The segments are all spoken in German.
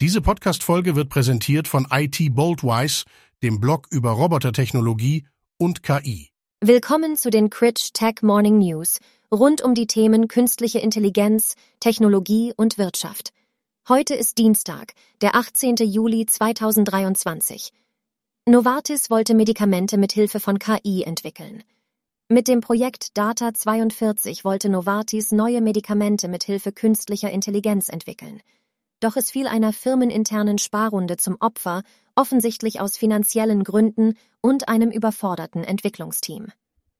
Diese Podcast-Folge wird präsentiert von IT Boldwise, dem Blog über Robotertechnologie und KI. Willkommen zu den Critch Tech Morning News rund um die Themen künstliche Intelligenz, Technologie und Wirtschaft. Heute ist Dienstag, der 18. Juli 2023. Novartis wollte Medikamente mit Hilfe von KI entwickeln. Mit dem Projekt Data 42 wollte Novartis neue Medikamente mit Hilfe künstlicher Intelligenz entwickeln. Doch es fiel einer firmeninternen Sparrunde zum Opfer, offensichtlich aus finanziellen Gründen und einem überforderten Entwicklungsteam.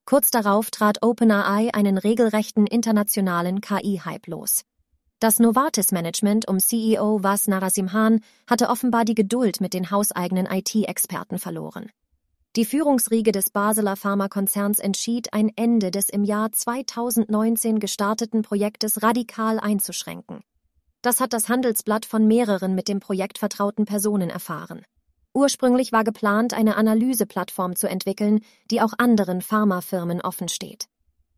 Kurz darauf trat OpenAI einen regelrechten internationalen KI-Hype los. Das Novartis-Management um CEO Vas Narasimhan hatte offenbar die Geduld mit den hauseigenen IT-Experten verloren. Die Führungsriege des Basler Pharmakonzerns entschied, ein Ende des im Jahr 2019 gestarteten Projektes radikal einzuschränken. Das hat das Handelsblatt von mehreren mit dem Projekt vertrauten Personen erfahren. Ursprünglich war geplant, eine Analyseplattform zu entwickeln, die auch anderen Pharmafirmen offensteht.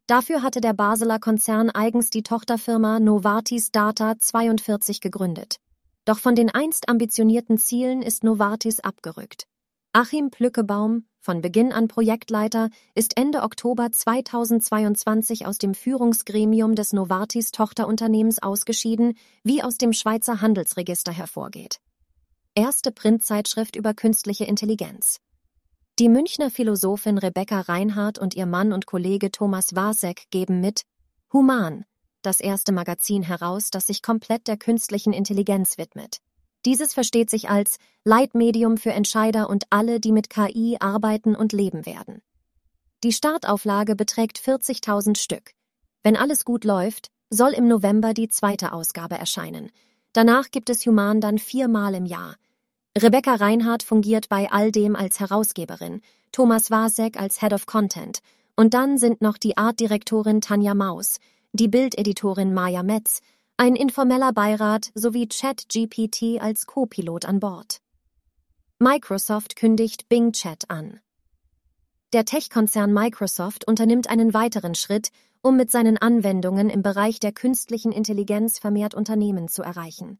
Dafür hatte der Basler Konzern eigens die Tochterfirma Novartis Data 42 gegründet. Doch von den einst ambitionierten Zielen ist Novartis abgerückt. Achim Plückebaum, von Beginn an Projektleiter, ist Ende Oktober 2022 aus dem Führungsgremium des Novartis Tochterunternehmens ausgeschieden, wie aus dem Schweizer Handelsregister hervorgeht. Erste Printzeitschrift über künstliche Intelligenz. Die Münchner Philosophin Rebecca Reinhardt und ihr Mann und Kollege Thomas Wasek geben mit Human, das erste Magazin heraus, das sich komplett der künstlichen Intelligenz widmet. Dieses versteht sich als Leitmedium für Entscheider und alle, die mit KI arbeiten und leben werden. Die Startauflage beträgt 40.000 Stück. Wenn alles gut läuft, soll im November die zweite Ausgabe erscheinen. Danach gibt es Human dann viermal im Jahr. Rebecca Reinhardt fungiert bei all dem als Herausgeberin, Thomas Wasek als Head of Content und dann sind noch die Artdirektorin Tanja Maus, die Bildeditorin Maja Metz, ein informeller Beirat sowie ChatGPT als Co-Pilot an Bord. Microsoft kündigt Bing Chat an. Der Tech-Konzern Microsoft unternimmt einen weiteren Schritt, um mit seinen Anwendungen im Bereich der künstlichen Intelligenz vermehrt Unternehmen zu erreichen.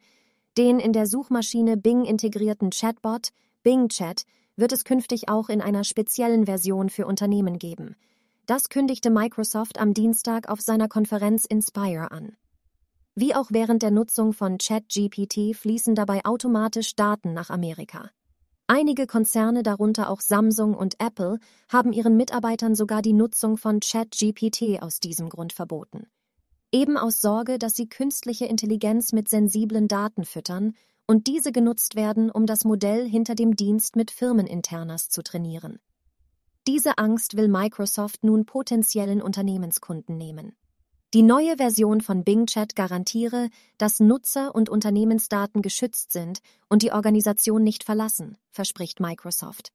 Den in der Suchmaschine Bing integrierten Chatbot Bing Chat wird es künftig auch in einer speziellen Version für Unternehmen geben. Das kündigte Microsoft am Dienstag auf seiner Konferenz Inspire an. Wie auch während der Nutzung von ChatGPT fließen dabei automatisch Daten nach Amerika. Einige Konzerne, darunter auch Samsung und Apple, haben ihren Mitarbeitern sogar die Nutzung von ChatGPT aus diesem Grund verboten. Eben aus Sorge, dass sie künstliche Intelligenz mit sensiblen Daten füttern und diese genutzt werden, um das Modell hinter dem Dienst mit Firmeninternas zu trainieren. Diese Angst will Microsoft nun potenziellen Unternehmenskunden nehmen. Die neue Version von Bing Chat garantiere, dass Nutzer und Unternehmensdaten geschützt sind und die Organisation nicht verlassen, verspricht Microsoft.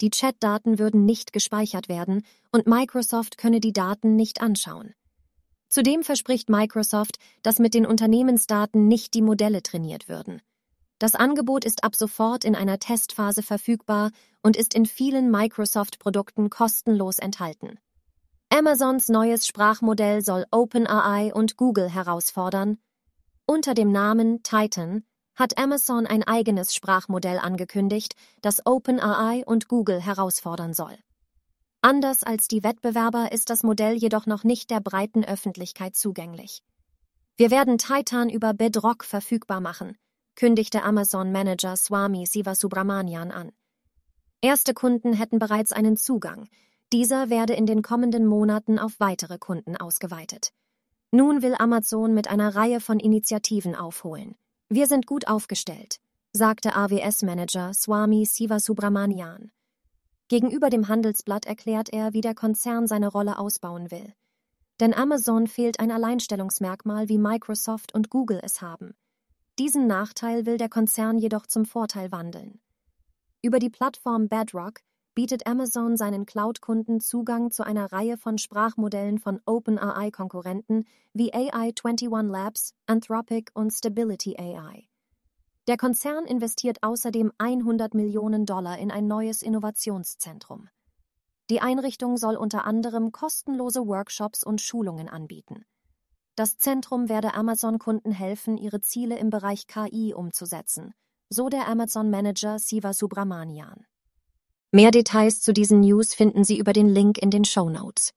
Die Chatdaten würden nicht gespeichert werden und Microsoft könne die Daten nicht anschauen. Zudem verspricht Microsoft, dass mit den Unternehmensdaten nicht die Modelle trainiert würden. Das Angebot ist ab sofort in einer Testphase verfügbar und ist in vielen Microsoft-Produkten kostenlos enthalten. Amazons neues Sprachmodell soll OpenAI und Google herausfordern. Unter dem Namen Titan hat Amazon ein eigenes Sprachmodell angekündigt, das OpenAI und Google herausfordern soll. Anders als die Wettbewerber ist das Modell jedoch noch nicht der breiten Öffentlichkeit zugänglich. Wir werden Titan über Bedrock verfügbar machen, kündigte Amazon-Manager Swami Sivasubramanian an. Erste Kunden hätten bereits einen Zugang, dieser werde in den kommenden Monaten auf weitere Kunden ausgeweitet. Nun will Amazon mit einer Reihe von Initiativen aufholen. Wir sind gut aufgestellt, sagte AWS-Manager Swami Sivasubramanian. Gegenüber dem Handelsblatt erklärt er, wie der Konzern seine Rolle ausbauen will. Denn Amazon fehlt ein Alleinstellungsmerkmal, wie Microsoft und Google es haben. Diesen Nachteil will der Konzern jedoch zum Vorteil wandeln. Über die Plattform Bedrock bietet Amazon seinen Cloud-Kunden Zugang zu einer Reihe von Sprachmodellen von OpenAI-Konkurrenten wie AI21 Labs, Anthropic und Stability AI. Der Konzern investiert außerdem 100 Millionen Dollar in ein neues Innovationszentrum. Die Einrichtung soll unter anderem kostenlose Workshops und Schulungen anbieten. Das Zentrum werde Amazon-Kunden helfen, ihre Ziele im Bereich KI umzusetzen, so der Amazon-Manager Siva Subramanian. Mehr Details zu diesen News finden Sie über den Link in den Show Notes.